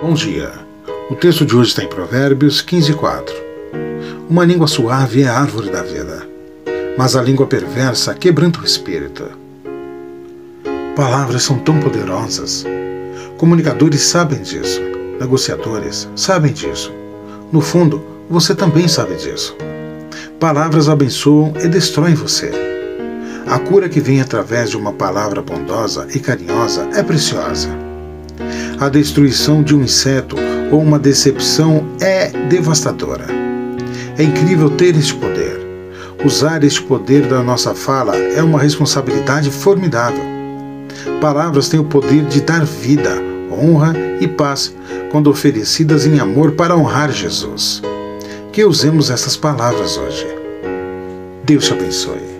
Bom dia. O texto de hoje está em Provérbios 15, 4. Uma língua suave é a árvore da vida, mas a língua perversa quebranta o espírito. Palavras são tão poderosas. Comunicadores sabem disso. Negociadores sabem disso. No fundo, você também sabe disso. Palavras abençoam e destroem você. A cura que vem através de uma palavra bondosa e carinhosa é preciosa. A destruição de um inseto ou uma decepção é devastadora. É incrível ter este poder. Usar este poder da nossa fala é uma responsabilidade formidável. Palavras têm o poder de dar vida, honra e paz quando oferecidas em amor para honrar Jesus. Que usemos essas palavras hoje. Deus te abençoe.